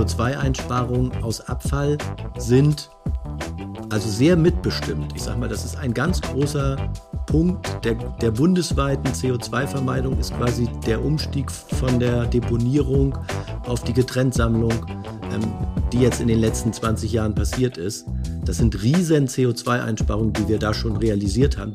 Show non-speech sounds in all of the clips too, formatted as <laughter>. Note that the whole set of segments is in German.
CO2-Einsparungen aus Abfall sind also sehr mitbestimmt. Ich sage mal, das ist ein ganz großer Punkt der, der bundesweiten CO2-Vermeidung, ist quasi der Umstieg von der Deponierung auf die Getrenntsammlung, ähm, die jetzt in den letzten 20 Jahren passiert ist. Das sind riesen CO2-Einsparungen, die wir da schon realisiert haben.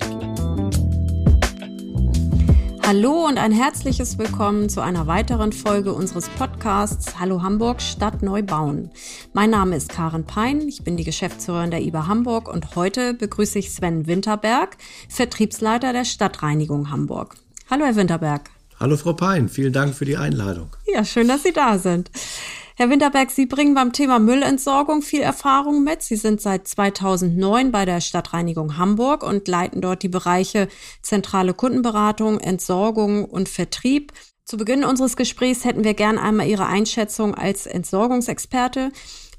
Hallo und ein herzliches Willkommen zu einer weiteren Folge unseres Podcasts Hallo Hamburg Stadt neu bauen. Mein Name ist Karen Pein, ich bin die Geschäftsführerin der IBA Hamburg und heute begrüße ich Sven Winterberg, Vertriebsleiter der Stadtreinigung Hamburg. Hallo Herr Winterberg. Hallo Frau Pein, vielen Dank für die Einladung. Ja, schön, dass Sie da sind. Herr Winterberg, Sie bringen beim Thema Müllentsorgung viel Erfahrung mit. Sie sind seit 2009 bei der Stadtreinigung Hamburg und leiten dort die Bereiche zentrale Kundenberatung, Entsorgung und Vertrieb. Zu Beginn unseres Gesprächs hätten wir gern einmal Ihre Einschätzung als Entsorgungsexperte.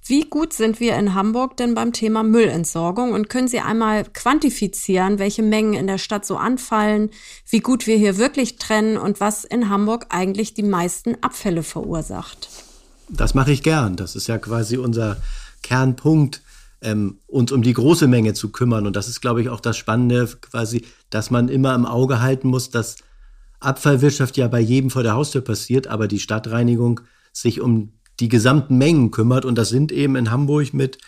Wie gut sind wir in Hamburg denn beim Thema Müllentsorgung? Und können Sie einmal quantifizieren, welche Mengen in der Stadt so anfallen, wie gut wir hier wirklich trennen und was in Hamburg eigentlich die meisten Abfälle verursacht? Das mache ich gern. Das ist ja quasi unser Kernpunkt, ähm, uns um die große Menge zu kümmern. Und das ist, glaube ich, auch das Spannende, quasi, dass man immer im Auge halten muss, dass Abfallwirtschaft ja bei jedem vor der Haustür passiert, aber die Stadtreinigung sich um die gesamten Mengen kümmert. Und das sind eben in Hamburg mit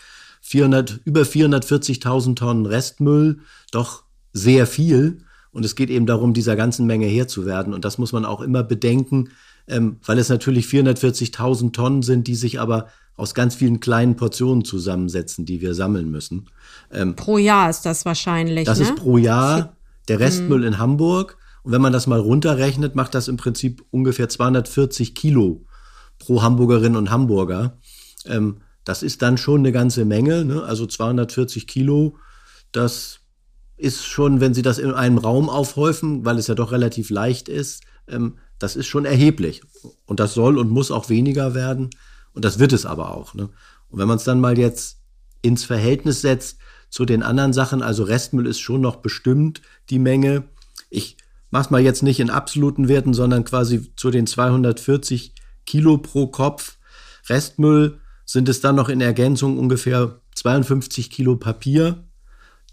400, über 440.000 Tonnen Restmüll doch sehr viel. Und es geht eben darum, dieser ganzen Menge Herr zu werden. Und das muss man auch immer bedenken, ähm, weil es natürlich 440.000 Tonnen sind, die sich aber aus ganz vielen kleinen Portionen zusammensetzen, die wir sammeln müssen. Ähm, pro Jahr ist das wahrscheinlich. Das ne? ist pro Jahr der Restmüll mhm. in Hamburg. Und wenn man das mal runterrechnet, macht das im Prinzip ungefähr 240 Kilo pro Hamburgerin und Hamburger. Ähm, das ist dann schon eine ganze Menge. Ne? Also 240 Kilo, das ist schon, wenn Sie das in einem Raum aufhäufen, weil es ja doch relativ leicht ist, ähm, das ist schon erheblich. Und das soll und muss auch weniger werden. Und das wird es aber auch. Ne? Und wenn man es dann mal jetzt ins Verhältnis setzt zu den anderen Sachen, also Restmüll ist schon noch bestimmt die Menge. Ich mache es mal jetzt nicht in absoluten Werten, sondern quasi zu den 240 Kilo pro Kopf. Restmüll sind es dann noch in Ergänzung ungefähr 52 Kilo Papier,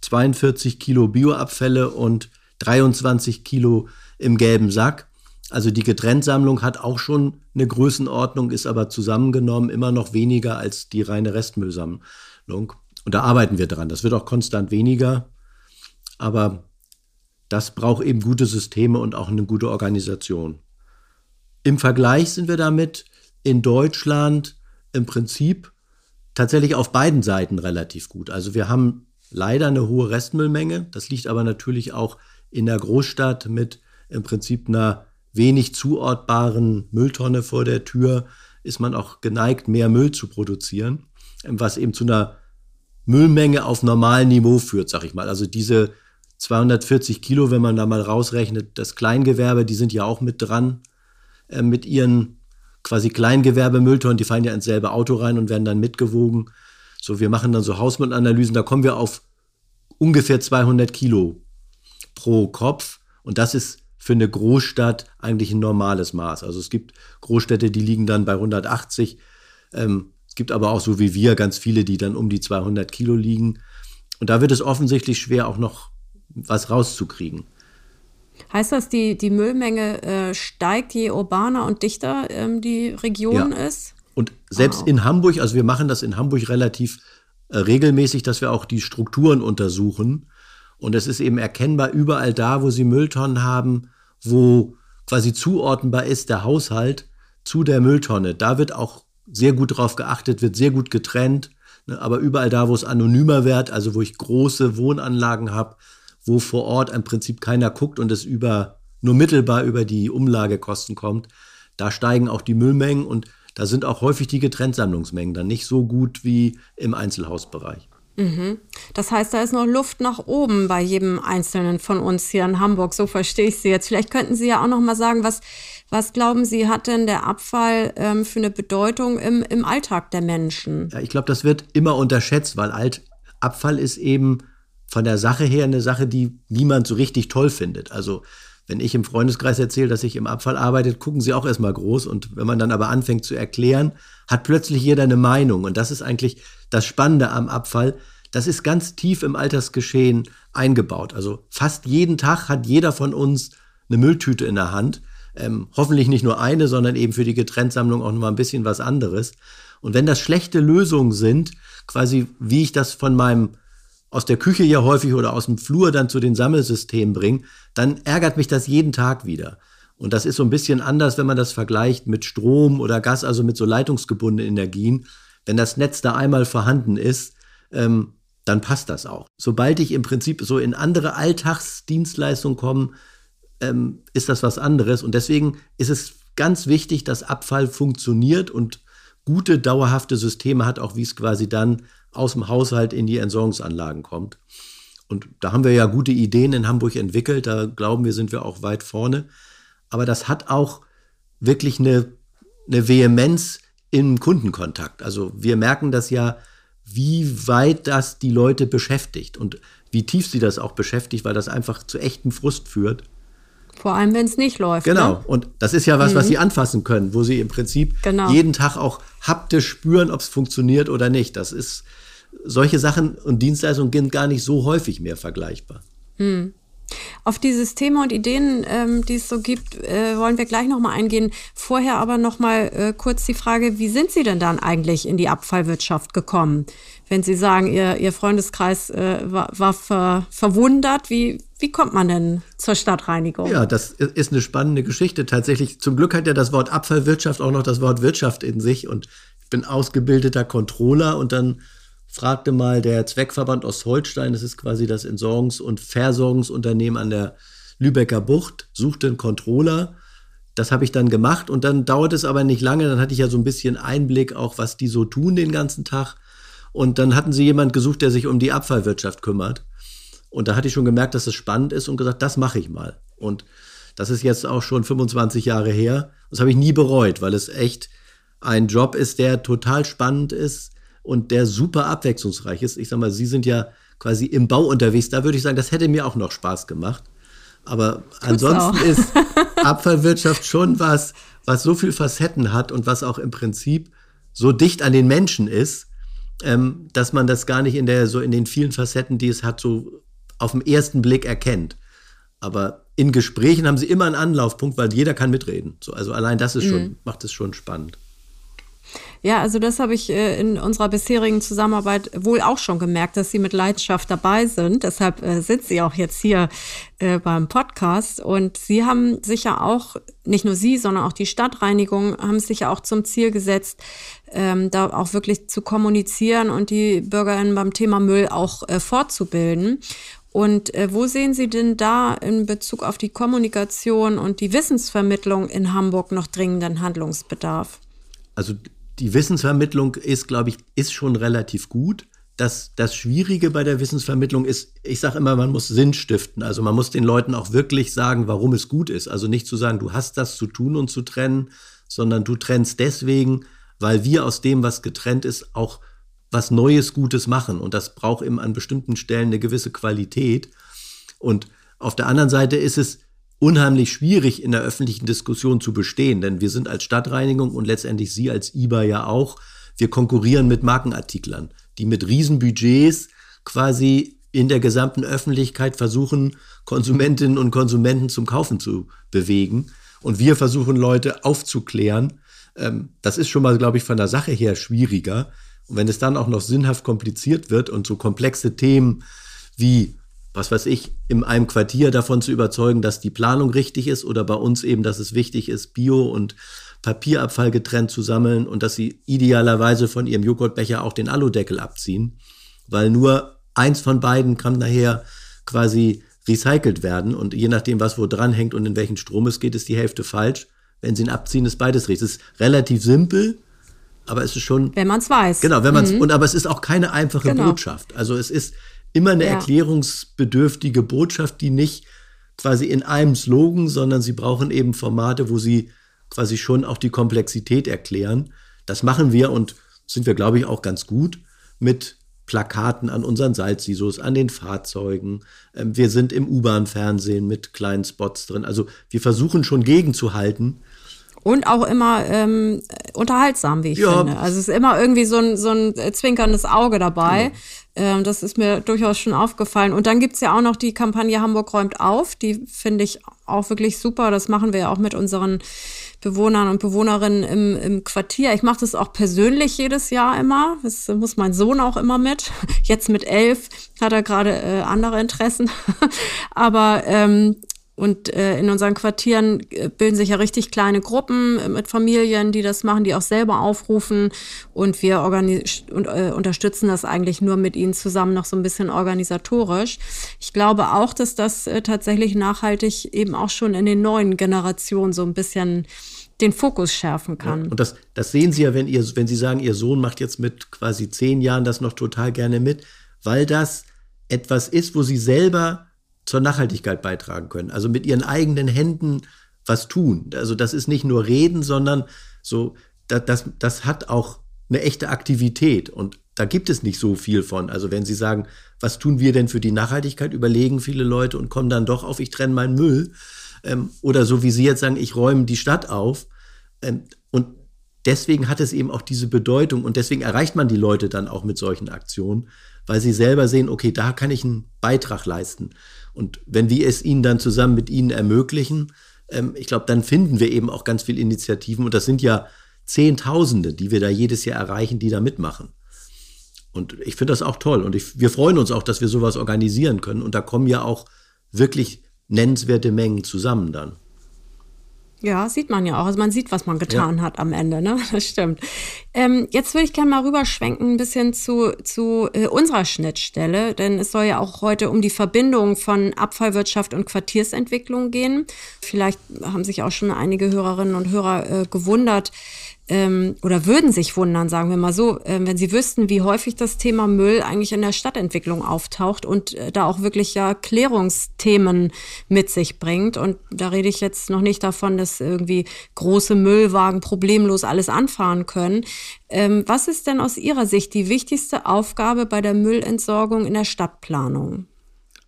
42 Kilo Bioabfälle und 23 Kilo im gelben Sack. Also die Getrenntsammlung hat auch schon eine Größenordnung, ist aber zusammengenommen immer noch weniger als die reine Restmüllsammlung. Und da arbeiten wir dran. Das wird auch konstant weniger. Aber das braucht eben gute Systeme und auch eine gute Organisation. Im Vergleich sind wir damit in Deutschland im Prinzip tatsächlich auf beiden Seiten relativ gut. Also wir haben leider eine hohe Restmüllmenge. Das liegt aber natürlich auch in der Großstadt mit im Prinzip einer wenig zuortbaren Mülltonne vor der Tür ist man auch geneigt, mehr Müll zu produzieren, was eben zu einer Müllmenge auf normalem Niveau führt, sag ich mal. Also diese 240 Kilo, wenn man da mal rausrechnet, das Kleingewerbe, die sind ja auch mit dran, äh, mit ihren quasi Kleingewerbemülltonnen, die fallen ja ins selbe Auto rein und werden dann mitgewogen. So, wir machen dann so Hausmüllanalysen, da kommen wir auf ungefähr 200 Kilo pro Kopf. Und das ist für eine Großstadt eigentlich ein normales Maß. Also es gibt Großstädte, die liegen dann bei 180. Ähm, es gibt aber auch so wie wir ganz viele, die dann um die 200 Kilo liegen. Und da wird es offensichtlich schwer, auch noch was rauszukriegen. Heißt das, die, die Müllmenge äh, steigt, je urbaner und dichter ähm, die Region ja. ist? Und selbst wow. in Hamburg, also wir machen das in Hamburg relativ äh, regelmäßig, dass wir auch die Strukturen untersuchen. Und es ist eben erkennbar, überall da, wo sie Mülltonnen haben, wo quasi zuordnenbar ist der Haushalt zu der Mülltonne. Da wird auch sehr gut drauf geachtet, wird sehr gut getrennt. Ne? Aber überall da, wo es anonymer wird, also wo ich große Wohnanlagen habe, wo vor Ort im Prinzip keiner guckt und es über nur mittelbar über die Umlagekosten kommt, da steigen auch die Müllmengen und da sind auch häufig die Getrenntsammlungsmengen dann nicht so gut wie im Einzelhausbereich. Mhm. Das heißt, da ist noch Luft nach oben bei jedem Einzelnen von uns hier in Hamburg. So verstehe ich Sie jetzt. Vielleicht könnten Sie ja auch noch mal sagen, was, was glauben Sie, hat denn der Abfall ähm, für eine Bedeutung im, im Alltag der Menschen? Ja, ich glaube, das wird immer unterschätzt, weil Alt Abfall ist eben von der Sache her eine Sache, die niemand so richtig toll findet. Also wenn ich im Freundeskreis erzähle, dass ich im Abfall arbeite, gucken sie auch erstmal groß. Und wenn man dann aber anfängt zu erklären, hat plötzlich jeder eine Meinung. Und das ist eigentlich das Spannende am Abfall. Das ist ganz tief im Alltagsgeschehen eingebaut. Also fast jeden Tag hat jeder von uns eine Mülltüte in der Hand. Ähm, hoffentlich nicht nur eine, sondern eben für die Getrenntsammlung auch noch mal ein bisschen was anderes. Und wenn das schlechte Lösungen sind, quasi wie ich das von meinem aus der Küche ja häufig oder aus dem Flur dann zu den Sammelsystemen bringe, dann ärgert mich das jeden Tag wieder. Und das ist so ein bisschen anders, wenn man das vergleicht mit Strom oder Gas, also mit so leitungsgebundenen Energien. Wenn das Netz da einmal vorhanden ist, ähm, dann passt das auch. Sobald ich im Prinzip so in andere Alltagsdienstleistungen komme, ähm, ist das was anderes. Und deswegen ist es ganz wichtig, dass Abfall funktioniert und gute, dauerhafte Systeme hat, auch wie es quasi dann aus dem Haushalt in die Entsorgungsanlagen kommt. Und da haben wir ja gute Ideen in Hamburg entwickelt. Da glauben wir, sind wir auch weit vorne. Aber das hat auch wirklich eine, eine Vehemenz im Kundenkontakt. Also wir merken das ja, wie weit das die Leute beschäftigt und wie tief sie das auch beschäftigt, weil das einfach zu echtem Frust führt. Vor allem, wenn es nicht läuft. Genau. Ne? Und das ist ja was, mhm. was sie anfassen können, wo sie im Prinzip genau. jeden Tag auch haptisch spüren, ob es funktioniert oder nicht. Das ist, solche Sachen und Dienstleistungen sind gar nicht so häufig mehr vergleichbar. Mhm. Auf dieses Thema und Ideen, ähm, die es so gibt, äh, wollen wir gleich nochmal eingehen. Vorher aber nochmal äh, kurz die Frage, wie sind Sie denn dann eigentlich in die Abfallwirtschaft gekommen? Wenn Sie sagen, Ihr, Ihr Freundeskreis äh, war, war ver, verwundert, wie, wie kommt man denn zur Stadtreinigung? Ja, das ist eine spannende Geschichte. Tatsächlich, zum Glück hat ja das Wort Abfallwirtschaft auch noch das Wort Wirtschaft in sich und ich bin ausgebildeter Controller und dann fragte mal der Zweckverband Ostholstein, das ist quasi das Entsorgungs- und Versorgungsunternehmen an der Lübecker Bucht, suchte einen Controller. Das habe ich dann gemacht und dann dauert es aber nicht lange. Dann hatte ich ja so ein bisschen Einblick auch, was die so tun den ganzen Tag. Und dann hatten sie jemand gesucht, der sich um die Abfallwirtschaft kümmert. Und da hatte ich schon gemerkt, dass es spannend ist und gesagt, das mache ich mal. Und das ist jetzt auch schon 25 Jahre her. Das habe ich nie bereut, weil es echt ein Job ist, der total spannend ist, und der super abwechslungsreich ist. Ich sag mal, Sie sind ja quasi im Bau unterwegs. Da würde ich sagen, das hätte mir auch noch Spaß gemacht. Aber Tut's ansonsten auch. ist <laughs> Abfallwirtschaft schon was, was so viel Facetten hat und was auch im Prinzip so dicht an den Menschen ist, ähm, dass man das gar nicht in der, so in den vielen Facetten, die es hat, so auf den ersten Blick erkennt. Aber in Gesprächen haben sie immer einen Anlaufpunkt, weil jeder kann mitreden. So, also allein das ist schon, mhm. macht es schon spannend. Ja, also das habe ich äh, in unserer bisherigen Zusammenarbeit wohl auch schon gemerkt, dass Sie mit Leidenschaft dabei sind. Deshalb äh, sind Sie auch jetzt hier äh, beim Podcast. Und Sie haben sich ja auch, nicht nur Sie, sondern auch die Stadtreinigung, haben sich ja auch zum Ziel gesetzt, ähm, da auch wirklich zu kommunizieren und die BürgerInnen beim Thema Müll auch äh, fortzubilden. Und wo sehen Sie denn da in Bezug auf die Kommunikation und die Wissensvermittlung in Hamburg noch dringenden Handlungsbedarf? Also die Wissensvermittlung ist, glaube ich, ist schon relativ gut. Das, das Schwierige bei der Wissensvermittlung ist, ich sage immer, man muss Sinn stiften. Also man muss den Leuten auch wirklich sagen, warum es gut ist. Also nicht zu sagen, du hast das zu tun und zu trennen, sondern du trennst deswegen, weil wir aus dem, was getrennt ist, auch was Neues, Gutes machen. Und das braucht eben an bestimmten Stellen eine gewisse Qualität. Und auf der anderen Seite ist es unheimlich schwierig in der öffentlichen Diskussion zu bestehen, denn wir sind als Stadtreinigung und letztendlich Sie als IBA ja auch, wir konkurrieren mit Markenartiklern, die mit Riesenbudgets quasi in der gesamten Öffentlichkeit versuchen, Konsumentinnen und Konsumenten zum Kaufen zu bewegen. Und wir versuchen Leute aufzuklären. Ähm, das ist schon mal, glaube ich, von der Sache her schwieriger. Und wenn es dann auch noch sinnhaft kompliziert wird und so komplexe Themen wie was weiß ich, in einem Quartier davon zu überzeugen, dass die Planung richtig ist oder bei uns eben, dass es wichtig ist, Bio- und Papierabfall getrennt zu sammeln und dass sie idealerweise von ihrem Joghurtbecher auch den Aludeckel abziehen, weil nur eins von beiden kann nachher quasi recycelt werden und je nachdem, was wo dran hängt und in welchen Strom es geht, ist die Hälfte falsch. Wenn sie ihn abziehen, ist beides richtig. Es ist relativ simpel, aber es ist schon. Wenn man es weiß. Genau, wenn man es, mhm. und aber es ist auch keine einfache genau. Botschaft. Also es ist, immer eine ja. erklärungsbedürftige Botschaft, die nicht quasi in einem Slogan, sondern sie brauchen eben Formate, wo sie quasi schon auch die Komplexität erklären. Das machen wir und sind wir, glaube ich, auch ganz gut mit Plakaten an unseren Salzsisos, an den Fahrzeugen. Ähm, wir sind im U-Bahn-Fernsehen mit kleinen Spots drin. Also wir versuchen schon gegenzuhalten. Und auch immer ähm, unterhaltsam, wie ich ja. finde. Also es ist immer irgendwie so ein, so ein zwinkerndes Auge dabei. Genau. Ähm, das ist mir durchaus schon aufgefallen. Und dann gibt's ja auch noch die Kampagne Hamburg räumt auf. Die finde ich auch wirklich super. Das machen wir ja auch mit unseren Bewohnern und Bewohnerinnen im, im Quartier. Ich mache das auch persönlich jedes Jahr immer. Das muss mein Sohn auch immer mit. Jetzt mit elf hat er gerade äh, andere Interessen. <laughs> Aber ähm, und äh, in unseren Quartieren äh, bilden sich ja richtig kleine Gruppen äh, mit Familien, die das machen, die auch selber aufrufen. Und wir und, äh, unterstützen das eigentlich nur mit ihnen zusammen noch so ein bisschen organisatorisch. Ich glaube auch, dass das äh, tatsächlich nachhaltig eben auch schon in den neuen Generationen so ein bisschen den Fokus schärfen kann. Ja, und das, das sehen Sie ja, wenn, ihr, wenn Sie sagen, Ihr Sohn macht jetzt mit quasi zehn Jahren das noch total gerne mit, weil das etwas ist, wo Sie selber zur Nachhaltigkeit beitragen können. Also mit Ihren eigenen Händen was tun. Also das ist nicht nur Reden, sondern so, das, das, das hat auch eine echte Aktivität. Und da gibt es nicht so viel von. Also wenn Sie sagen, was tun wir denn für die Nachhaltigkeit, überlegen viele Leute und kommen dann doch auf, ich trenne meinen Müll ähm, oder so wie Sie jetzt sagen, ich räume die Stadt auf. Ähm, und deswegen hat es eben auch diese Bedeutung und deswegen erreicht man die Leute dann auch mit solchen Aktionen, weil sie selber sehen, okay, da kann ich einen Beitrag leisten. Und wenn wir es ihnen dann zusammen mit ihnen ermöglichen, ähm, ich glaube, dann finden wir eben auch ganz viele Initiativen und das sind ja Zehntausende, die wir da jedes Jahr erreichen, die da mitmachen. Und ich finde das auch toll. Und ich, wir freuen uns auch, dass wir sowas organisieren können. Und da kommen ja auch wirklich nennenswerte Mengen zusammen dann. Ja, sieht man ja auch. Also man sieht, was man getan ja. hat am Ende, ne? <laughs> Das stimmt. Ähm, jetzt würde ich gerne mal rüberschwenken ein bisschen zu, zu äh, unserer Schnittstelle, denn es soll ja auch heute um die Verbindung von Abfallwirtschaft und Quartiersentwicklung gehen. Vielleicht haben sich auch schon einige Hörerinnen und Hörer äh, gewundert, ähm, oder würden sich wundern, sagen wir mal so, äh, wenn sie wüssten, wie häufig das Thema Müll eigentlich in der Stadtentwicklung auftaucht und äh, da auch wirklich ja Klärungsthemen mit sich bringt. Und da rede ich jetzt noch nicht davon, dass irgendwie große Müllwagen problemlos alles anfahren können. Ähm, was ist denn aus Ihrer Sicht die wichtigste Aufgabe bei der Müllentsorgung in der Stadtplanung?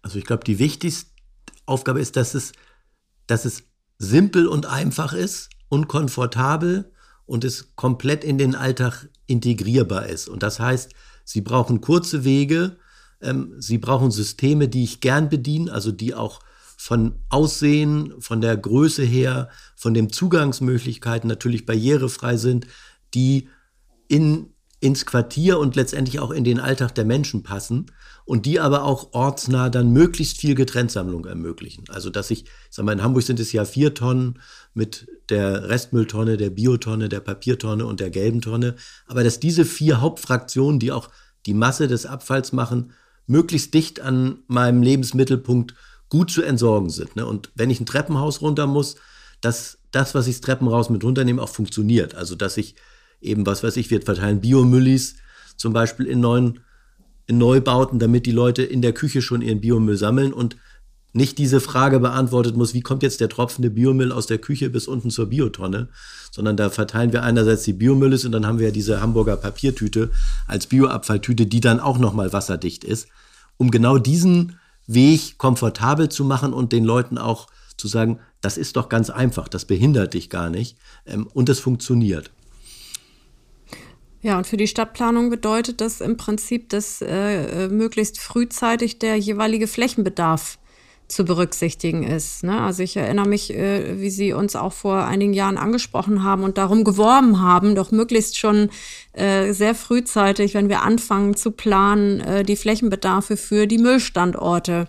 Also ich glaube, die wichtigste Aufgabe ist, dass es, dass es simpel und einfach ist und komfortabel und es komplett in den Alltag integrierbar ist. Und das heißt, Sie brauchen kurze Wege, ähm, Sie brauchen Systeme, die ich gern bediene, also die auch von Aussehen, von der Größe her, von den Zugangsmöglichkeiten natürlich barrierefrei sind, die in, ins Quartier und letztendlich auch in den Alltag der Menschen passen und die aber auch ortsnah dann möglichst viel Getrenntsammlung ermöglichen. Also dass ich, ich sag mal, in Hamburg sind es ja vier Tonnen mit der Restmülltonne, der Biotonne, der Papiertonne und der gelben Tonne. Aber dass diese vier Hauptfraktionen, die auch die Masse des Abfalls machen, möglichst dicht an meinem Lebensmittelpunkt gut zu entsorgen sind. Ne? Und wenn ich ein Treppenhaus runter muss, dass das, was ich das Treppenhaus mit runternehme, auch funktioniert. Also dass ich eben, was weiß ich, wir verteilen Biomüllis zum Beispiel in neuen Neubauten, damit die Leute in der Küche schon ihren Biomüll sammeln und nicht diese Frage beantwortet muss, wie kommt jetzt der tropfende Biomüll aus der Küche bis unten zur Biotonne, sondern da verteilen wir einerseits die Biomülles und dann haben wir ja diese Hamburger Papiertüte als Bioabfalltüte, die dann auch nochmal wasserdicht ist, um genau diesen Weg komfortabel zu machen und den Leuten auch zu sagen, das ist doch ganz einfach, das behindert dich gar nicht ähm, und es funktioniert. Ja, und für die Stadtplanung bedeutet das im Prinzip, dass äh, äh möglichst frühzeitig der jeweilige Flächenbedarf zu berücksichtigen ist. Ne? Also ich erinnere mich, äh, wie Sie uns auch vor einigen Jahren angesprochen haben und darum geworben haben, doch möglichst schon äh, sehr frühzeitig, wenn wir anfangen zu planen, äh, die Flächenbedarfe für die Müllstandorte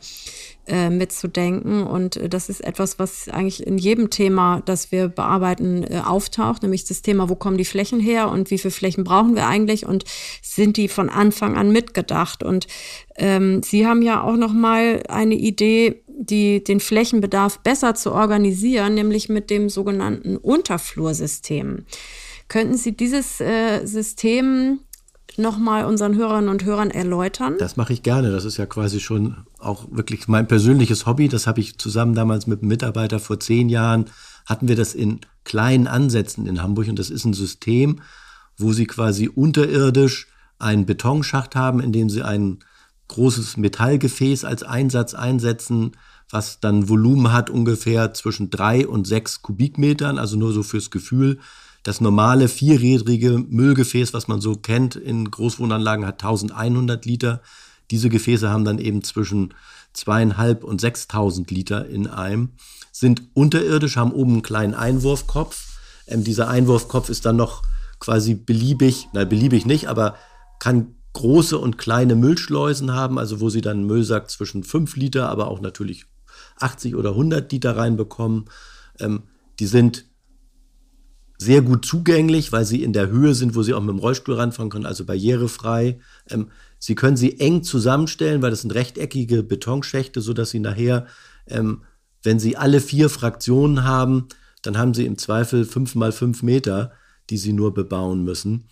äh, mitzudenken. Und äh, das ist etwas, was eigentlich in jedem Thema, das wir bearbeiten, äh, auftaucht, nämlich das Thema, wo kommen die Flächen her und wie viele Flächen brauchen wir eigentlich und sind die von Anfang an mitgedacht. Und ähm, Sie haben ja auch noch mal eine Idee, die, den Flächenbedarf besser zu organisieren, nämlich mit dem sogenannten Unterflursystem. Könnten Sie dieses äh, System nochmal unseren Hörerinnen und Hörern erläutern? Das mache ich gerne. Das ist ja quasi schon auch wirklich mein persönliches Hobby. Das habe ich zusammen damals mit einem Mitarbeiter vor zehn Jahren, hatten wir das in kleinen Ansätzen in Hamburg. Und das ist ein System, wo Sie quasi unterirdisch einen Betonschacht haben, in dem sie ein großes Metallgefäß als Einsatz einsetzen, was dann Volumen hat ungefähr zwischen drei und sechs Kubikmetern, also nur so fürs Gefühl. Das normale vierrädrige Müllgefäß, was man so kennt in Großwohnanlagen, hat 1100 Liter. Diese Gefäße haben dann eben zwischen zweieinhalb und 6000 Liter in einem, sind unterirdisch, haben oben einen kleinen Einwurfkopf. Ähm, dieser Einwurfkopf ist dann noch quasi beliebig, nein, beliebig nicht, aber kann große und kleine Müllschleusen haben, also wo sie dann einen Müllsack zwischen 5 Liter, aber auch natürlich 80 oder 100 Liter reinbekommen. Ähm, die sind sehr gut zugänglich, weil sie in der Höhe sind, wo sie auch mit dem Rollstuhl ranfahren können, also barrierefrei. Ähm, sie können sie eng zusammenstellen, weil das sind rechteckige Betonschächte, sodass sie nachher, ähm, wenn sie alle vier Fraktionen haben, dann haben sie im Zweifel fünf mal fünf Meter, die sie nur bebauen müssen,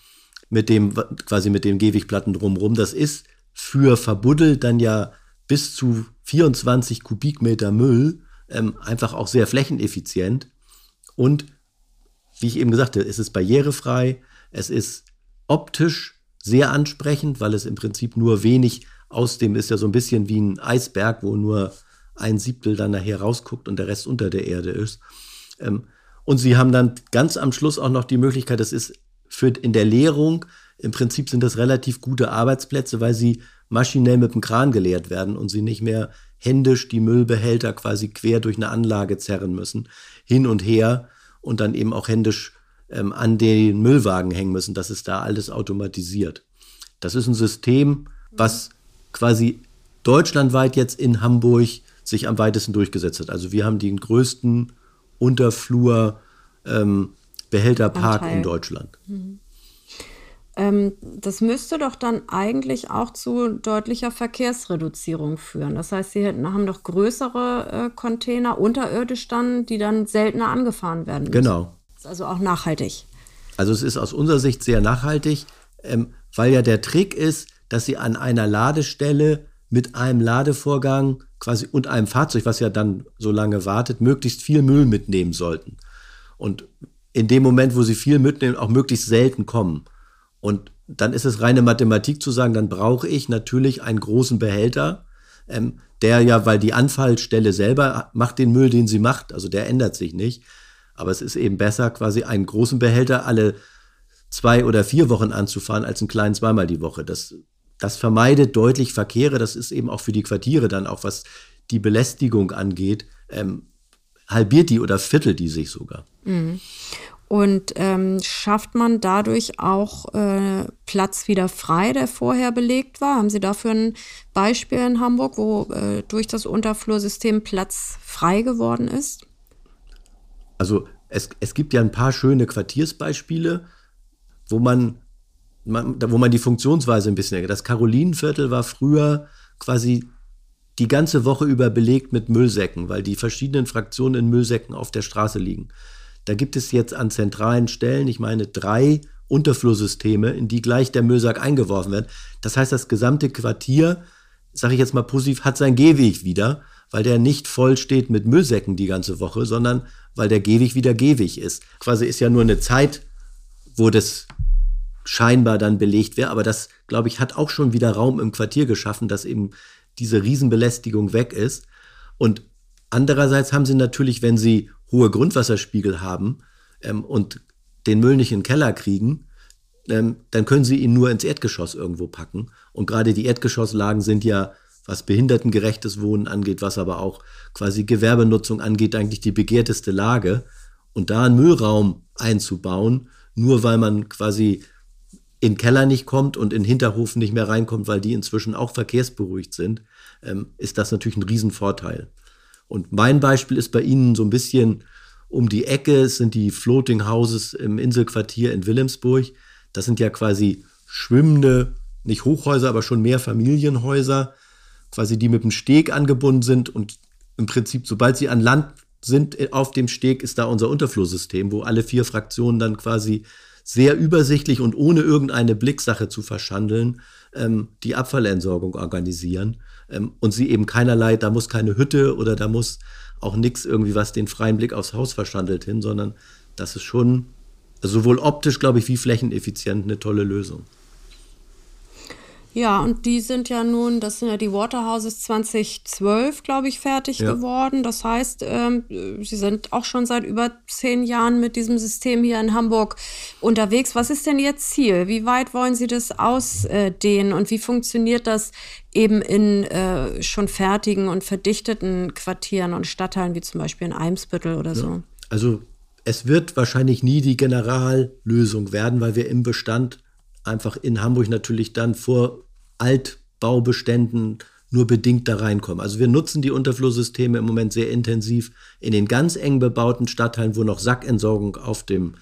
mit dem, quasi mit den Gehwegplatten drumherum. Das ist für verbuddelt dann ja bis zu 24 Kubikmeter Müll ähm, einfach auch sehr flächeneffizient und wie ich eben gesagt habe, es ist barrierefrei, es ist optisch sehr ansprechend, weil es im Prinzip nur wenig aus dem ist ja so ein bisschen wie ein Eisberg, wo nur ein Siebtel dann nachher rausguckt und der Rest unter der Erde ist. Ähm, und sie haben dann ganz am Schluss auch noch die Möglichkeit, das ist für in der Leerung, im Prinzip sind das relativ gute Arbeitsplätze, weil sie maschinell mit dem Kran geleert werden und sie nicht mehr händisch die Müllbehälter quasi quer durch eine Anlage zerren müssen, hin und her und dann eben auch händisch ähm, an den Müllwagen hängen müssen. Das ist da alles automatisiert. Das ist ein System, was quasi deutschlandweit jetzt in Hamburg sich am weitesten durchgesetzt hat. Also wir haben den größten Unterflur ähm, Behälterpark Anteil. in Deutschland. Mhm. Ähm, das müsste doch dann eigentlich auch zu deutlicher Verkehrsreduzierung führen. Das heißt, Sie hätten, haben doch größere äh, Container unterirdisch dann, die dann seltener angefahren werden müssen. Genau. Ist also auch nachhaltig. Also es ist aus unserer Sicht sehr nachhaltig, ähm, weil ja der Trick ist, dass Sie an einer Ladestelle mit einem Ladevorgang quasi und einem Fahrzeug, was ja dann so lange wartet, möglichst viel Müll mitnehmen sollten. Und in dem Moment, wo Sie viel mitnehmen, auch möglichst selten kommen. Und dann ist es reine Mathematik zu sagen, dann brauche ich natürlich einen großen Behälter, ähm, der ja, weil die Anfallstelle selber macht den Müll, den sie macht, also der ändert sich nicht. Aber es ist eben besser, quasi einen großen Behälter alle zwei oder vier Wochen anzufahren, als einen kleinen zweimal die Woche. Das, das vermeidet deutlich Verkehre. Das ist eben auch für die Quartiere dann auch, was die Belästigung angeht, ähm, halbiert die oder viertelt die sich sogar. Mhm. Und ähm, schafft man dadurch auch äh, Platz wieder frei, der vorher belegt war? Haben Sie dafür ein Beispiel in Hamburg, wo äh, durch das Unterflursystem Platz frei geworden ist? Also es, es gibt ja ein paar schöne Quartiersbeispiele, wo man, man, wo man die Funktionsweise ein bisschen. Das Karolinenviertel war früher quasi die ganze Woche über belegt mit Müllsäcken, weil die verschiedenen Fraktionen in Müllsäcken auf der Straße liegen. Da gibt es jetzt an zentralen Stellen, ich meine, drei Unterflursysteme, in die gleich der Müllsack eingeworfen wird. Das heißt, das gesamte Quartier, sage ich jetzt mal positiv, hat seinen Gehweg wieder, weil der nicht voll steht mit Müllsäcken die ganze Woche, sondern weil der Gehweg wieder Gehweg ist. Quasi ist ja nur eine Zeit, wo das scheinbar dann belegt wäre, aber das, glaube ich, hat auch schon wieder Raum im Quartier geschaffen, dass eben diese Riesenbelästigung weg ist. Und andererseits haben sie natürlich, wenn sie hohe Grundwasserspiegel haben ähm, und den Müll nicht in den Keller kriegen, ähm, dann können sie ihn nur ins Erdgeschoss irgendwo packen. Und gerade die Erdgeschosslagen sind ja, was behindertengerechtes Wohnen angeht, was aber auch quasi Gewerbenutzung angeht, eigentlich die begehrteste Lage. Und da einen Müllraum einzubauen, nur weil man quasi in den Keller nicht kommt und in den Hinterhof nicht mehr reinkommt, weil die inzwischen auch verkehrsberuhigt sind, ähm, ist das natürlich ein Riesenvorteil. Und mein Beispiel ist bei Ihnen so ein bisschen um die Ecke. Es sind die Floating Houses im Inselquartier in Wilhelmsburg. Das sind ja quasi schwimmende, nicht Hochhäuser, aber schon mehr Familienhäuser, quasi die mit dem Steg angebunden sind. Und im Prinzip, sobald sie an Land sind auf dem Steg, ist da unser Unterflusssystem, wo alle vier Fraktionen dann quasi sehr übersichtlich und ohne irgendeine Blicksache zu verschandeln, ähm, die Abfallentsorgung organisieren ähm, und sie eben keinerlei, da muss keine Hütte oder da muss auch nichts irgendwie, was den freien Blick aufs Haus verschandelt hin, sondern das ist schon sowohl optisch, glaube ich, wie flächeneffizient eine tolle Lösung. Ja, und die sind ja nun, das sind ja die Waterhouses 2012, glaube ich, fertig ja. geworden. Das heißt, ähm, sie sind auch schon seit über zehn Jahren mit diesem System hier in Hamburg unterwegs. Was ist denn Ihr Ziel? Wie weit wollen Sie das ausdehnen und wie funktioniert das eben in äh, schon fertigen und verdichteten Quartieren und Stadtteilen, wie zum Beispiel in Eimsbüttel oder ja. so? Also es wird wahrscheinlich nie die Generallösung werden, weil wir im Bestand einfach in Hamburg natürlich dann vor Altbaubeständen nur bedingt da reinkommen. Also wir nutzen die Unterflusssysteme im Moment sehr intensiv in den ganz eng bebauten Stadtteilen, wo noch Sackentsorgung auf dem,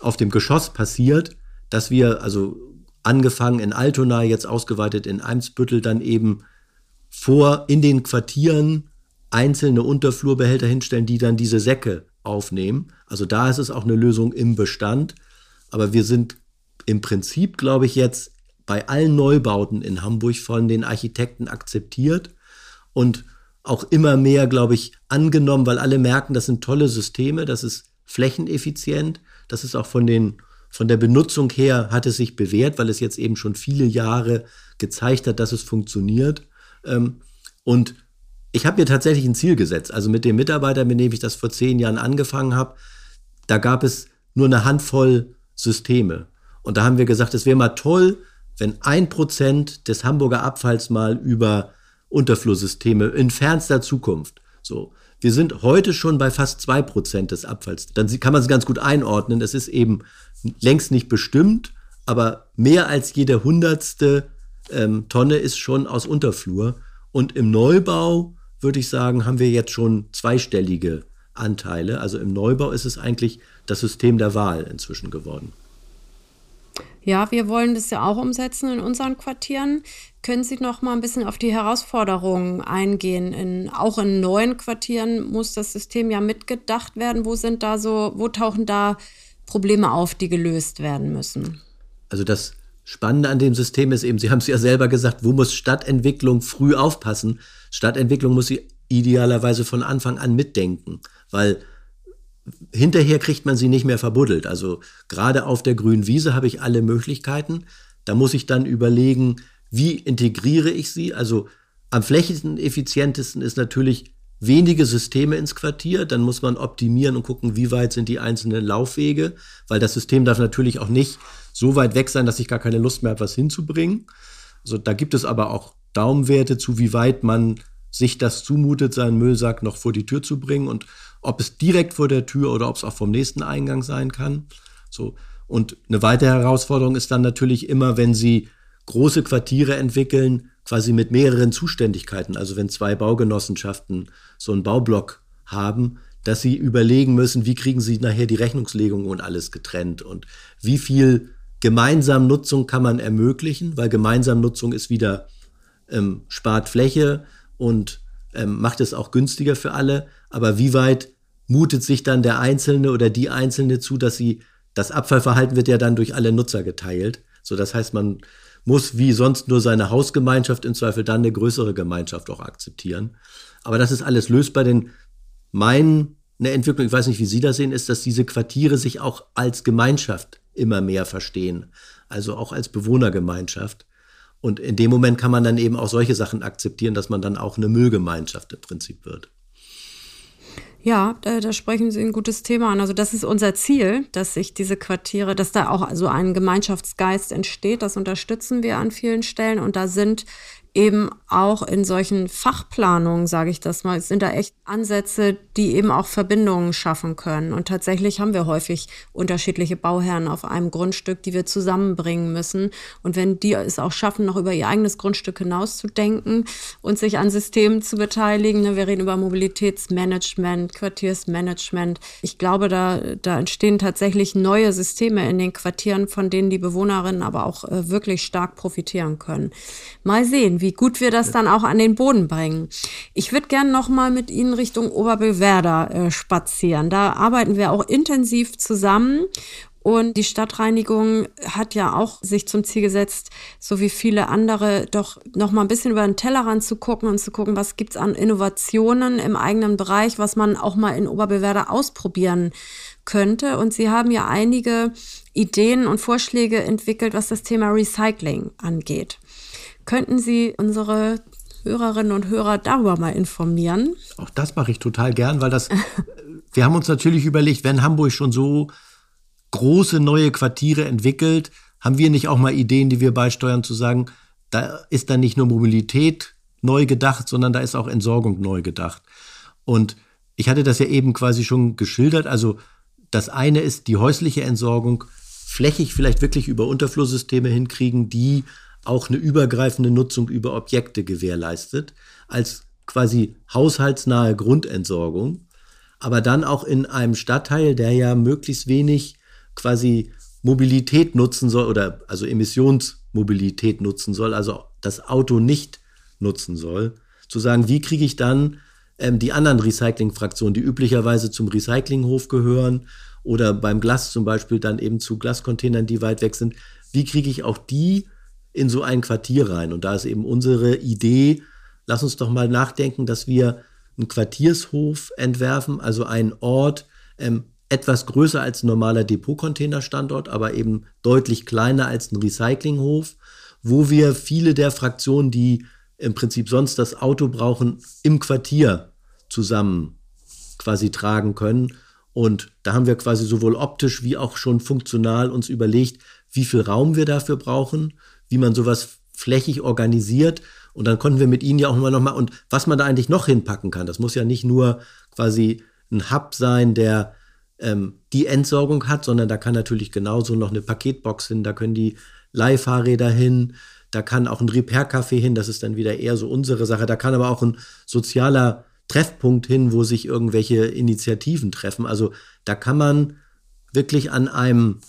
auf dem Geschoss passiert, dass wir also angefangen in Altona, jetzt ausgeweitet in Eimsbüttel, dann eben vor in den Quartieren einzelne Unterflurbehälter hinstellen, die dann diese Säcke aufnehmen. Also da ist es auch eine Lösung im Bestand. Aber wir sind im Prinzip, glaube ich, jetzt bei allen Neubauten in Hamburg von den Architekten akzeptiert und auch immer mehr, glaube ich, angenommen, weil alle merken, das sind tolle Systeme, das ist flächeneffizient, das ist auch von den von der Benutzung her hat es sich bewährt, weil es jetzt eben schon viele Jahre gezeigt hat, dass es funktioniert. Ähm, und ich habe mir tatsächlich ein Ziel gesetzt. Also mit dem Mitarbeiter, mit dem ich das vor zehn Jahren angefangen habe, da gab es nur eine Handvoll Systeme. Und da haben wir gesagt, es wäre mal toll, wenn ein Prozent des Hamburger Abfalls mal über Unterflusssysteme in fernster Zukunft. So. Wir sind heute schon bei fast zwei Prozent des Abfalls. Dann kann man es ganz gut einordnen. Es ist eben längst nicht bestimmt, aber mehr als jede hundertste ähm, Tonne ist schon aus Unterflur. Und im Neubau würde ich sagen, haben wir jetzt schon zweistellige Anteile. Also im Neubau ist es eigentlich das System der Wahl inzwischen geworden. Ja, wir wollen das ja auch umsetzen in unseren Quartieren. Können Sie noch mal ein bisschen auf die Herausforderungen eingehen? In, auch in neuen Quartieren muss das System ja mitgedacht werden. Wo sind da so, wo tauchen da Probleme auf, die gelöst werden müssen? Also das Spannende an dem System ist eben, Sie haben es ja selber gesagt, wo muss Stadtentwicklung früh aufpassen? Stadtentwicklung muss sie idealerweise von Anfang an mitdenken, weil hinterher kriegt man sie nicht mehr verbuddelt. Also gerade auf der grünen Wiese habe ich alle Möglichkeiten. Da muss ich dann überlegen, wie integriere ich sie. Also am flächeneffizientesten ist natürlich wenige Systeme ins Quartier. Dann muss man optimieren und gucken, wie weit sind die einzelnen Laufwege, weil das System darf natürlich auch nicht so weit weg sein, dass ich gar keine Lust mehr habe, was hinzubringen. Also da gibt es aber auch Daumenwerte zu, wie weit man sich das zumutet, seinen Müllsack noch vor die Tür zu bringen und ob es direkt vor der Tür oder ob es auch vom nächsten Eingang sein kann. So. Und eine weitere Herausforderung ist dann natürlich immer, wenn Sie große Quartiere entwickeln, quasi mit mehreren Zuständigkeiten. Also wenn zwei Baugenossenschaften so einen Baublock haben, dass sie überlegen müssen, wie kriegen sie nachher die Rechnungslegung und alles getrennt und wie viel gemeinsam Nutzung kann man ermöglichen, weil gemeinsam Nutzung ist wieder ähm, spart Fläche und ähm, macht es auch günstiger für alle. Aber wie weit mutet sich dann der Einzelne oder die Einzelne zu, dass sie, das Abfallverhalten wird ja dann durch alle Nutzer geteilt. So, das heißt, man muss wie sonst nur seine Hausgemeinschaft im Zweifel dann eine größere Gemeinschaft auch akzeptieren. Aber das ist alles lösbar, denn mein, eine Entwicklung, ich weiß nicht, wie Sie das sehen, ist, dass diese Quartiere sich auch als Gemeinschaft immer mehr verstehen. Also auch als Bewohnergemeinschaft. Und in dem Moment kann man dann eben auch solche Sachen akzeptieren, dass man dann auch eine Müllgemeinschaft im Prinzip wird. Ja, da, da, sprechen Sie ein gutes Thema an. Also das ist unser Ziel, dass sich diese Quartiere, dass da auch so ein Gemeinschaftsgeist entsteht. Das unterstützen wir an vielen Stellen. Und da sind eben auch in solchen Fachplanungen, sage ich das mal, sind da echt Ansätze, die eben auch Verbindungen schaffen können. Und tatsächlich haben wir häufig unterschiedliche Bauherren auf einem Grundstück, die wir zusammenbringen müssen. Und wenn die es auch schaffen, noch über ihr eigenes Grundstück hinauszudenken und sich an Systemen zu beteiligen, ne, wir reden über Mobilitätsmanagement, Quartiersmanagement. Ich glaube, da, da entstehen tatsächlich neue Systeme in den Quartieren, von denen die Bewohnerinnen aber auch äh, wirklich stark profitieren können. Mal sehen, wie wie gut wir das dann auch an den Boden bringen. Ich würde gerne noch mal mit Ihnen Richtung Oberbillwerder äh, spazieren. Da arbeiten wir auch intensiv zusammen Und die Stadtreinigung hat ja auch sich zum Ziel gesetzt, so wie viele andere, doch noch mal ein bisschen über den Tellerrand zu gucken und zu gucken, was gibt's an Innovationen im eigenen Bereich, was man auch mal in Oberbewerder ausprobieren könnte. Und sie haben ja einige Ideen und Vorschläge entwickelt, was das Thema Recycling angeht. Könnten Sie unsere Hörerinnen und Hörer darüber mal informieren? Auch das mache ich total gern, weil das, <laughs> wir haben uns natürlich überlegt, wenn Hamburg schon so große neue Quartiere entwickelt, haben wir nicht auch mal Ideen, die wir beisteuern, zu sagen, da ist dann nicht nur Mobilität neu gedacht, sondern da ist auch Entsorgung neu gedacht. Und ich hatte das ja eben quasi schon geschildert. Also das eine ist die häusliche Entsorgung, flächig vielleicht wirklich über Unterflusssysteme hinkriegen, die auch eine übergreifende Nutzung über Objekte gewährleistet, als quasi haushaltsnahe Grundentsorgung, aber dann auch in einem Stadtteil, der ja möglichst wenig quasi Mobilität nutzen soll oder also Emissionsmobilität nutzen soll, also das Auto nicht nutzen soll, zu sagen, wie kriege ich dann ähm, die anderen Recyclingfraktionen, die üblicherweise zum Recyclinghof gehören oder beim Glas zum Beispiel dann eben zu Glascontainern, die weit weg sind, wie kriege ich auch die in so ein Quartier rein? Und da ist eben unsere Idee, lass uns doch mal nachdenken, dass wir einen Quartiershof entwerfen, also einen Ort, ähm, etwas größer als ein normaler Depotcontainerstandort, aber eben deutlich kleiner als ein Recyclinghof, wo wir viele der Fraktionen, die im Prinzip sonst das Auto brauchen, im Quartier zusammen quasi tragen können. Und da haben wir quasi sowohl optisch wie auch schon funktional uns überlegt, wie viel Raum wir dafür brauchen, wie man sowas flächig organisiert. Und dann konnten wir mit ihnen ja auch immer noch mal, und was man da eigentlich noch hinpacken kann. Das muss ja nicht nur quasi ein Hub sein, der ähm, die Entsorgung hat, sondern da kann natürlich genauso noch eine Paketbox hin, da können die Leihfahrräder hin, da kann auch ein Repair-Café hin, das ist dann wieder eher so unsere Sache. Da kann aber auch ein sozialer Treffpunkt hin, wo sich irgendwelche Initiativen treffen. Also da kann man wirklich an einem,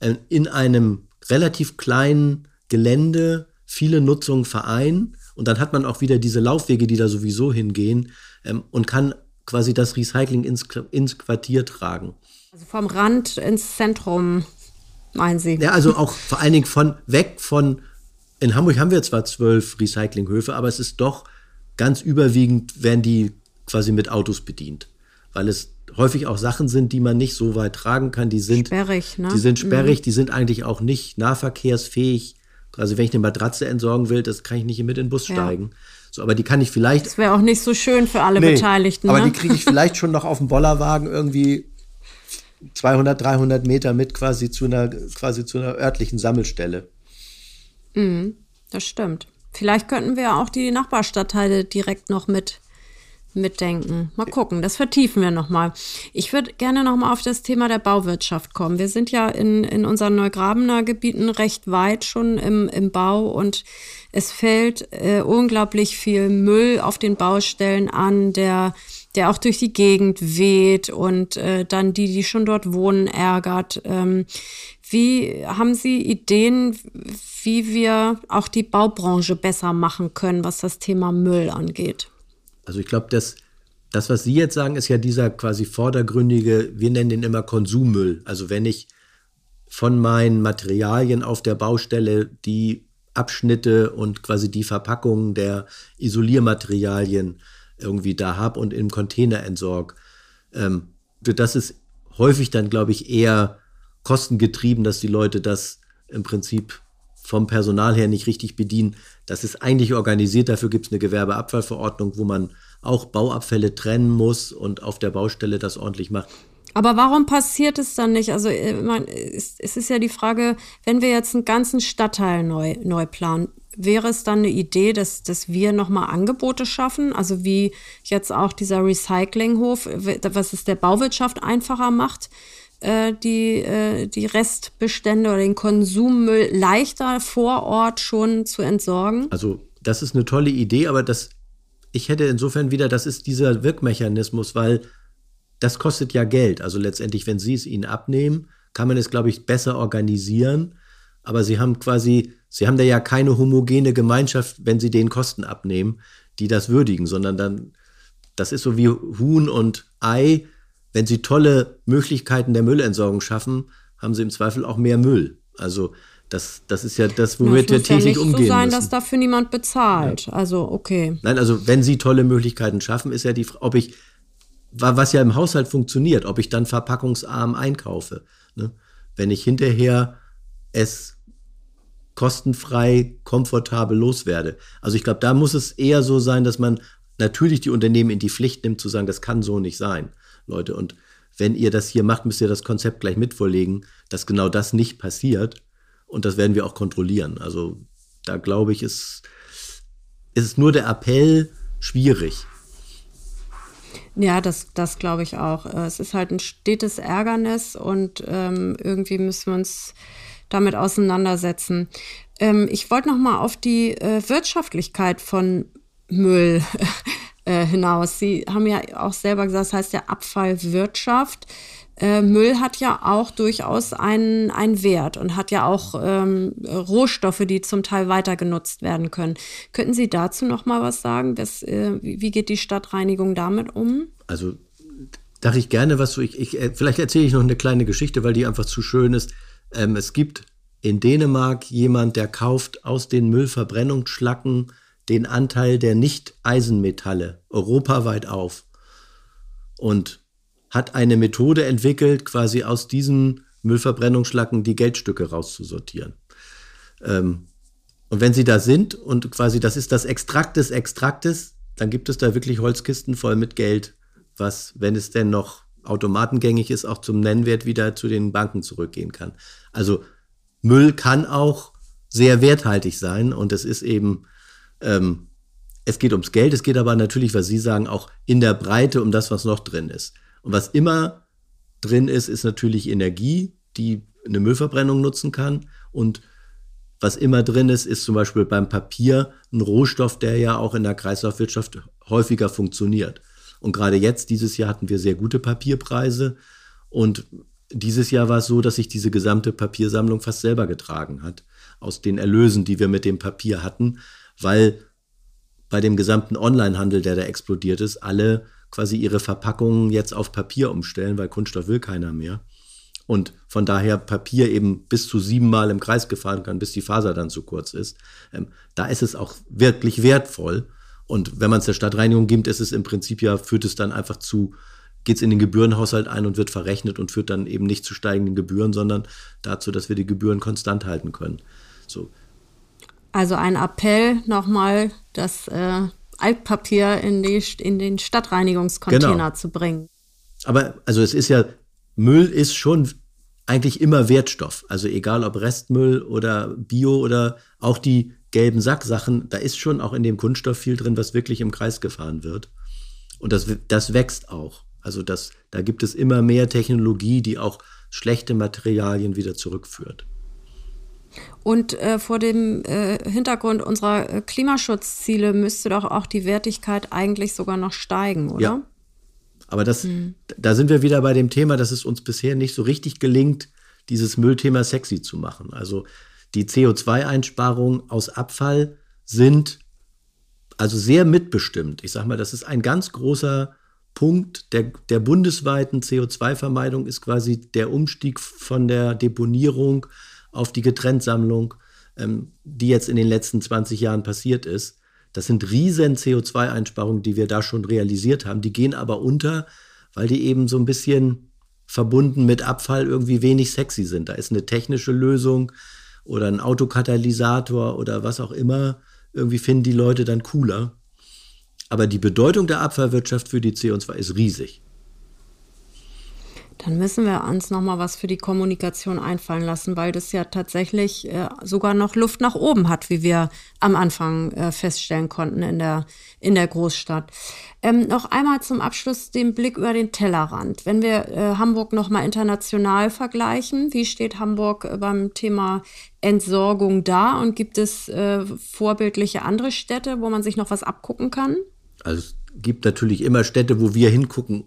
äh, in einem relativ kleinen Gelände viele Nutzungen vereinen. Und dann hat man auch wieder diese Laufwege, die da sowieso hingehen ähm, und kann quasi das Recycling ins, ins Quartier tragen. Also vom Rand ins Zentrum, meinen Sie? Ja, also auch vor allen Dingen von weg von in Hamburg haben wir zwar zwölf Recyclinghöfe, aber es ist doch ganz überwiegend werden die quasi mit Autos bedient, weil es häufig auch Sachen sind, die man nicht so weit tragen kann. Die sind sperrig, ne? Die sind sperrig, mhm. die sind eigentlich auch nicht nahverkehrsfähig. Also wenn ich eine Matratze entsorgen will, das kann ich nicht mit in den Bus ja. steigen. So, aber die kann ich vielleicht. Das wäre auch nicht so schön für alle nee, Beteiligten. Aber ne? die kriege ich <laughs> vielleicht schon noch auf dem Bollerwagen irgendwie 200, 300 Meter mit quasi zu einer, quasi zu einer örtlichen Sammelstelle. Mhm, das stimmt. Vielleicht könnten wir auch die Nachbarstadtteile direkt noch mit mitdenken. Mal gucken, das vertiefen wir nochmal. Ich würde gerne nochmal auf das Thema der Bauwirtschaft kommen. Wir sind ja in, in unseren Neugrabener Gebieten recht weit schon im, im Bau und es fällt äh, unglaublich viel Müll auf den Baustellen an, der der auch durch die Gegend weht und äh, dann die, die schon dort wohnen, ärgert. Ähm, wie haben Sie Ideen, wie wir auch die Baubranche besser machen können, was das Thema Müll angeht? Also ich glaube, das, das, was Sie jetzt sagen, ist ja dieser quasi vordergründige, wir nennen den immer Konsummüll. Also wenn ich von meinen Materialien auf der Baustelle die Abschnitte und quasi die Verpackungen der Isoliermaterialien irgendwie da habe und im Container entsorge. Ähm, das ist häufig dann, glaube ich, eher kostengetrieben, dass die Leute das im Prinzip vom Personal her nicht richtig bedienen. Das ist eigentlich organisiert, dafür gibt es eine Gewerbeabfallverordnung, wo man auch Bauabfälle trennen muss und auf der Baustelle das ordentlich macht. Aber warum passiert es dann nicht? Also es ist ja die Frage, wenn wir jetzt einen ganzen Stadtteil neu, neu planen, wäre es dann eine Idee, dass, dass wir nochmal Angebote schaffen, also wie jetzt auch dieser Recyclinghof, was es der Bauwirtschaft einfacher macht, äh, die, äh, die Restbestände oder den Konsummüll leichter vor Ort schon zu entsorgen? Also das ist eine tolle Idee, aber das, ich hätte insofern wieder, das ist dieser Wirkmechanismus, weil das kostet ja Geld. Also letztendlich, wenn Sie es ihnen abnehmen, kann man es, glaube ich, besser organisieren. Aber Sie haben quasi Sie haben da ja keine homogene Gemeinschaft, wenn Sie den Kosten abnehmen, die das würdigen, sondern dann, das ist so wie Huhn und Ei. Wenn Sie tolle Möglichkeiten der Müllentsorgung schaffen, haben sie im Zweifel auch mehr Müll. Also das, das ist ja das, womit wir täglich ja nicht umgehen so sein, müssen. dass dafür niemand bezahlt. Ja. Also okay. Nein, also wenn Sie tolle Möglichkeiten schaffen, ist ja die, ob ich, was ja im Haushalt funktioniert, ob ich dann verpackungsarm einkaufe. Ne? Wenn ich hinterher es kostenfrei, komfortabel loswerde. Also ich glaube, da muss es eher so sein, dass man natürlich die Unternehmen in die Pflicht nimmt, zu sagen, das kann so nicht sein, Leute. Und wenn ihr das hier macht, müsst ihr das Konzept gleich mit vorlegen, dass genau das nicht passiert. Und das werden wir auch kontrollieren. Also da glaube ich, ist, ist nur der Appell schwierig. Ja, das, das glaube ich auch. Es ist halt ein stetes Ärgernis und ähm, irgendwie müssen wir uns damit auseinandersetzen. Ähm, ich wollte noch mal auf die äh, Wirtschaftlichkeit von Müll <laughs> äh, hinaus. Sie haben ja auch selber gesagt, das heißt ja Abfallwirtschaft. Äh, Müll hat ja auch durchaus einen, einen Wert und hat ja auch ähm, Rohstoffe, die zum Teil weiter genutzt werden können. Könnten Sie dazu noch mal was sagen? Das, äh, wie geht die Stadtreinigung damit um? Also darf ich gerne was so. Ich, ich, äh, vielleicht erzähle ich noch eine kleine Geschichte, weil die einfach zu schön ist. Ähm, es gibt in Dänemark jemand, der kauft aus den Müllverbrennungsschlacken den Anteil der Nicht-Eisenmetalle europaweit auf und hat eine Methode entwickelt, quasi aus diesen Müllverbrennungsschlacken die Geldstücke rauszusortieren. Ähm, und wenn sie da sind und quasi das ist das Extrakt des Extraktes, dann gibt es da wirklich Holzkisten voll mit Geld, was, wenn es denn noch automatengängig ist, auch zum Nennwert wieder zu den Banken zurückgehen kann. Also Müll kann auch sehr werthaltig sein und es ist eben, ähm, es geht ums Geld, es geht aber natürlich, was Sie sagen, auch in der Breite um das, was noch drin ist. Und was immer drin ist, ist natürlich Energie, die eine Müllverbrennung nutzen kann und was immer drin ist, ist zum Beispiel beim Papier ein Rohstoff, der ja auch in der Kreislaufwirtschaft häufiger funktioniert. Und gerade jetzt, dieses Jahr, hatten wir sehr gute Papierpreise. Und dieses Jahr war es so, dass sich diese gesamte Papiersammlung fast selber getragen hat. Aus den Erlösen, die wir mit dem Papier hatten, weil bei dem gesamten Onlinehandel, der da explodiert ist, alle quasi ihre Verpackungen jetzt auf Papier umstellen, weil Kunststoff will keiner mehr. Und von daher Papier eben bis zu siebenmal im Kreis gefahren kann, bis die Faser dann zu kurz ist. Ähm, da ist es auch wirklich wertvoll. Und wenn man es der Stadtreinigung gibt, ist es im Prinzip ja, führt es dann einfach zu, geht es in den Gebührenhaushalt ein und wird verrechnet und führt dann eben nicht zu steigenden Gebühren, sondern dazu, dass wir die Gebühren konstant halten können. So. Also ein Appell nochmal, das äh, Altpapier in, die, in den Stadtreinigungscontainer genau. zu bringen. Aber also es ist ja, Müll ist schon eigentlich immer Wertstoff. Also egal ob Restmüll oder Bio oder auch die gelben Sacksachen, da ist schon auch in dem Kunststoff viel drin, was wirklich im Kreis gefahren wird. Und das, das wächst auch. Also das, da gibt es immer mehr Technologie, die auch schlechte Materialien wieder zurückführt. Und äh, vor dem äh, Hintergrund unserer äh, Klimaschutzziele müsste doch auch die Wertigkeit eigentlich sogar noch steigen, oder? Ja. Aber das, hm. da sind wir wieder bei dem Thema, dass es uns bisher nicht so richtig gelingt, dieses Müllthema sexy zu machen. Also die CO2-Einsparungen aus Abfall sind also sehr mitbestimmt. Ich sage mal, das ist ein ganz großer Punkt der, der bundesweiten CO2-Vermeidung ist quasi der Umstieg von der Deponierung auf die Getrenntsammlung, ähm, die jetzt in den letzten 20 Jahren passiert ist. Das sind riesen CO2-Einsparungen, die wir da schon realisiert haben. Die gehen aber unter, weil die eben so ein bisschen verbunden mit Abfall irgendwie wenig sexy sind. Da ist eine technische Lösung, oder ein Autokatalysator oder was auch immer, irgendwie finden die Leute dann cooler. Aber die Bedeutung der Abfallwirtschaft für die CO2 ist riesig dann müssen wir uns noch mal was für die Kommunikation einfallen lassen, weil das ja tatsächlich äh, sogar noch Luft nach oben hat, wie wir am Anfang äh, feststellen konnten in der, in der Großstadt. Ähm, noch einmal zum Abschluss den Blick über den Tellerrand. Wenn wir äh, Hamburg noch mal international vergleichen, wie steht Hamburg äh, beim Thema Entsorgung da und gibt es äh, vorbildliche andere Städte, wo man sich noch was abgucken kann? Also es gibt natürlich immer Städte, wo wir hingucken.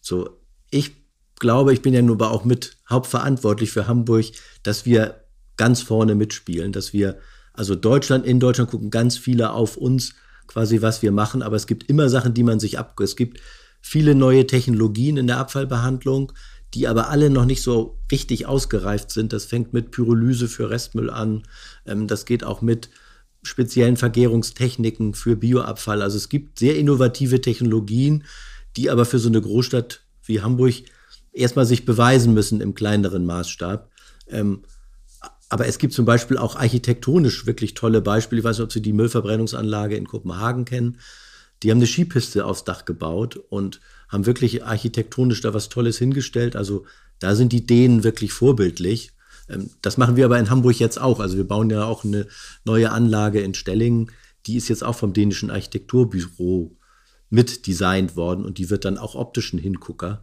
So, ich glaube, ich bin ja nur auch mit hauptverantwortlich für Hamburg, dass wir ganz vorne mitspielen, dass wir, also Deutschland, in Deutschland gucken ganz viele auf uns, quasi was wir machen, aber es gibt immer Sachen, die man sich ab, es gibt viele neue Technologien in der Abfallbehandlung, die aber alle noch nicht so richtig ausgereift sind. Das fängt mit Pyrolyse für Restmüll an. Ähm, das geht auch mit speziellen Vergärungstechniken für Bioabfall. Also es gibt sehr innovative Technologien, die aber für so eine Großstadt wie Hamburg erstmal sich beweisen müssen im kleineren Maßstab. Ähm, aber es gibt zum Beispiel auch architektonisch wirklich tolle Beispiele. Ich weiß nicht, ob Sie die Müllverbrennungsanlage in Kopenhagen kennen. Die haben eine Skipiste aufs Dach gebaut und haben wirklich architektonisch da was Tolles hingestellt. Also da sind die Dänen wirklich vorbildlich. Ähm, das machen wir aber in Hamburg jetzt auch. Also wir bauen ja auch eine neue Anlage in Stellingen. Die ist jetzt auch vom dänischen Architekturbüro mit designt worden und die wird dann auch optisch ein Hingucker.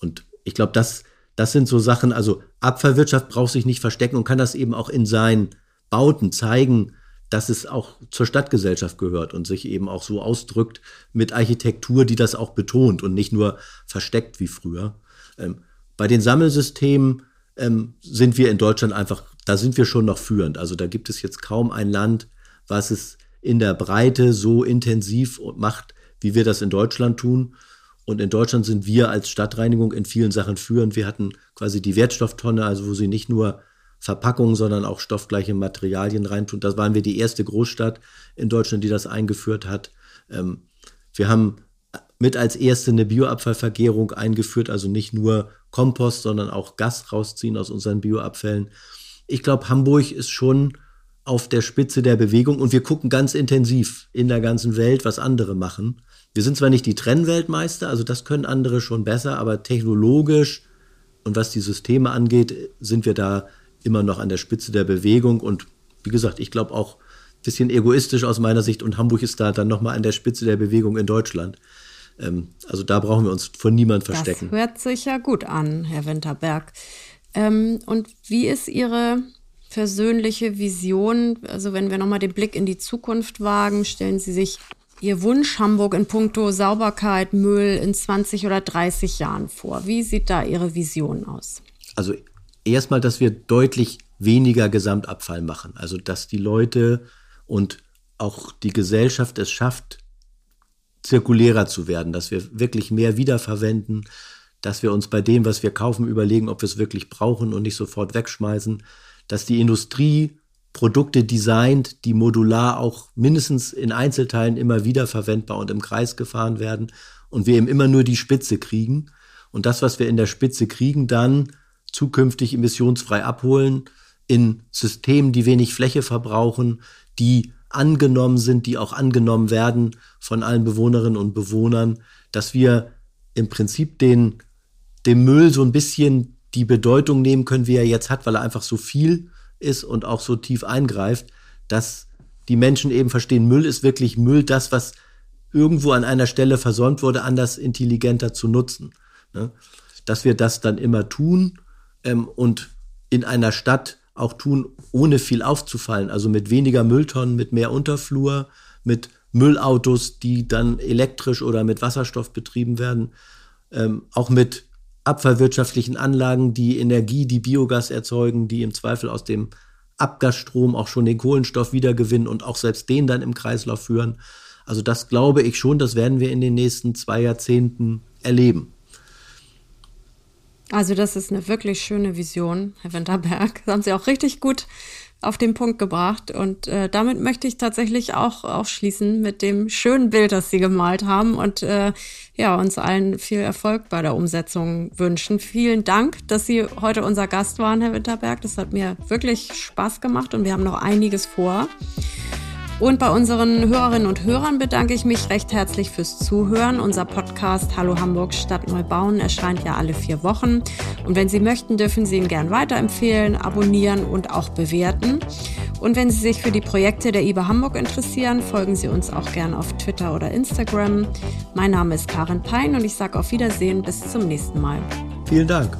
Und ich glaube, das, das sind so Sachen, also Abfallwirtschaft braucht sich nicht verstecken und kann das eben auch in seinen Bauten zeigen, dass es auch zur Stadtgesellschaft gehört und sich eben auch so ausdrückt mit Architektur, die das auch betont und nicht nur versteckt wie früher. Ähm, bei den Sammelsystemen ähm, sind wir in Deutschland einfach, da sind wir schon noch führend. Also da gibt es jetzt kaum ein Land, was es in der Breite so intensiv macht, wie wir das in Deutschland tun. Und in Deutschland sind wir als Stadtreinigung in vielen Sachen führend. Wir hatten quasi die Wertstofftonne, also wo sie nicht nur Verpackungen, sondern auch stoffgleiche Materialien reintun. Das waren wir die erste Großstadt in Deutschland, die das eingeführt hat. Ähm, wir haben mit als erste eine Bioabfallvergärung eingeführt, also nicht nur Kompost, sondern auch Gas rausziehen aus unseren Bioabfällen. Ich glaube, Hamburg ist schon auf der Spitze der Bewegung und wir gucken ganz intensiv in der ganzen Welt, was andere machen. Wir sind zwar nicht die Trennweltmeister, also das können andere schon besser, aber technologisch und was die Systeme angeht, sind wir da immer noch an der Spitze der Bewegung. Und wie gesagt, ich glaube auch ein bisschen egoistisch aus meiner Sicht und Hamburg ist da dann nochmal an der Spitze der Bewegung in Deutschland. Ähm, also da brauchen wir uns von niemand verstecken. Das hört sich ja gut an, Herr Winterberg. Ähm, und wie ist Ihre persönliche Vision? Also wenn wir nochmal den Blick in die Zukunft wagen, stellen Sie sich Ihr Wunsch Hamburg in puncto Sauberkeit, Müll in 20 oder 30 Jahren vor? Wie sieht da Ihre Vision aus? Also erstmal, dass wir deutlich weniger Gesamtabfall machen. Also dass die Leute und auch die Gesellschaft es schafft, zirkulärer zu werden, dass wir wirklich mehr wiederverwenden, dass wir uns bei dem, was wir kaufen, überlegen, ob wir es wirklich brauchen und nicht sofort wegschmeißen, dass die Industrie Produkte designt, die modular auch mindestens in Einzelteilen immer wieder verwendbar und im Kreis gefahren werden und wir eben immer nur die Spitze kriegen. Und das, was wir in der Spitze kriegen, dann zukünftig emissionsfrei abholen in Systemen, die wenig Fläche verbrauchen, die angenommen sind, die auch angenommen werden von allen Bewohnerinnen und Bewohnern, dass wir im Prinzip den, dem Müll so ein bisschen die Bedeutung nehmen können, wie er jetzt hat, weil er einfach so viel ist und auch so tief eingreift, dass die Menschen eben verstehen, Müll ist wirklich Müll, das, was irgendwo an einer Stelle versäumt wurde, anders intelligenter zu nutzen. Ne? Dass wir das dann immer tun ähm, und in einer Stadt auch tun, ohne viel aufzufallen. Also mit weniger Mülltonnen, mit mehr Unterflur, mit Müllautos, die dann elektrisch oder mit Wasserstoff betrieben werden, ähm, auch mit abfallwirtschaftlichen Anlagen, die Energie, die Biogas erzeugen, die im Zweifel aus dem Abgasstrom auch schon den Kohlenstoff wiedergewinnen und auch selbst den dann im Kreislauf führen. Also das glaube ich schon, das werden wir in den nächsten zwei Jahrzehnten erleben. Also das ist eine wirklich schöne Vision, Herr Winterberg. Das haben Sie auch richtig gut auf den Punkt gebracht. Und äh, damit möchte ich tatsächlich auch aufschließen mit dem schönen Bild, das Sie gemalt haben und äh, ja, uns allen viel Erfolg bei der Umsetzung wünschen. Vielen Dank, dass Sie heute unser Gast waren, Herr Winterberg. Das hat mir wirklich Spaß gemacht und wir haben noch einiges vor. Und bei unseren Hörerinnen und Hörern bedanke ich mich recht herzlich fürs Zuhören. Unser Podcast Hallo Hamburg Stadt Neubauen erscheint ja alle vier Wochen. Und wenn Sie möchten, dürfen Sie ihn gern weiterempfehlen, abonnieren und auch bewerten. Und wenn Sie sich für die Projekte der IBA Hamburg interessieren, folgen Sie uns auch gern auf Twitter oder Instagram. Mein Name ist Karin Pein und ich sage auf Wiedersehen bis zum nächsten Mal. Vielen Dank.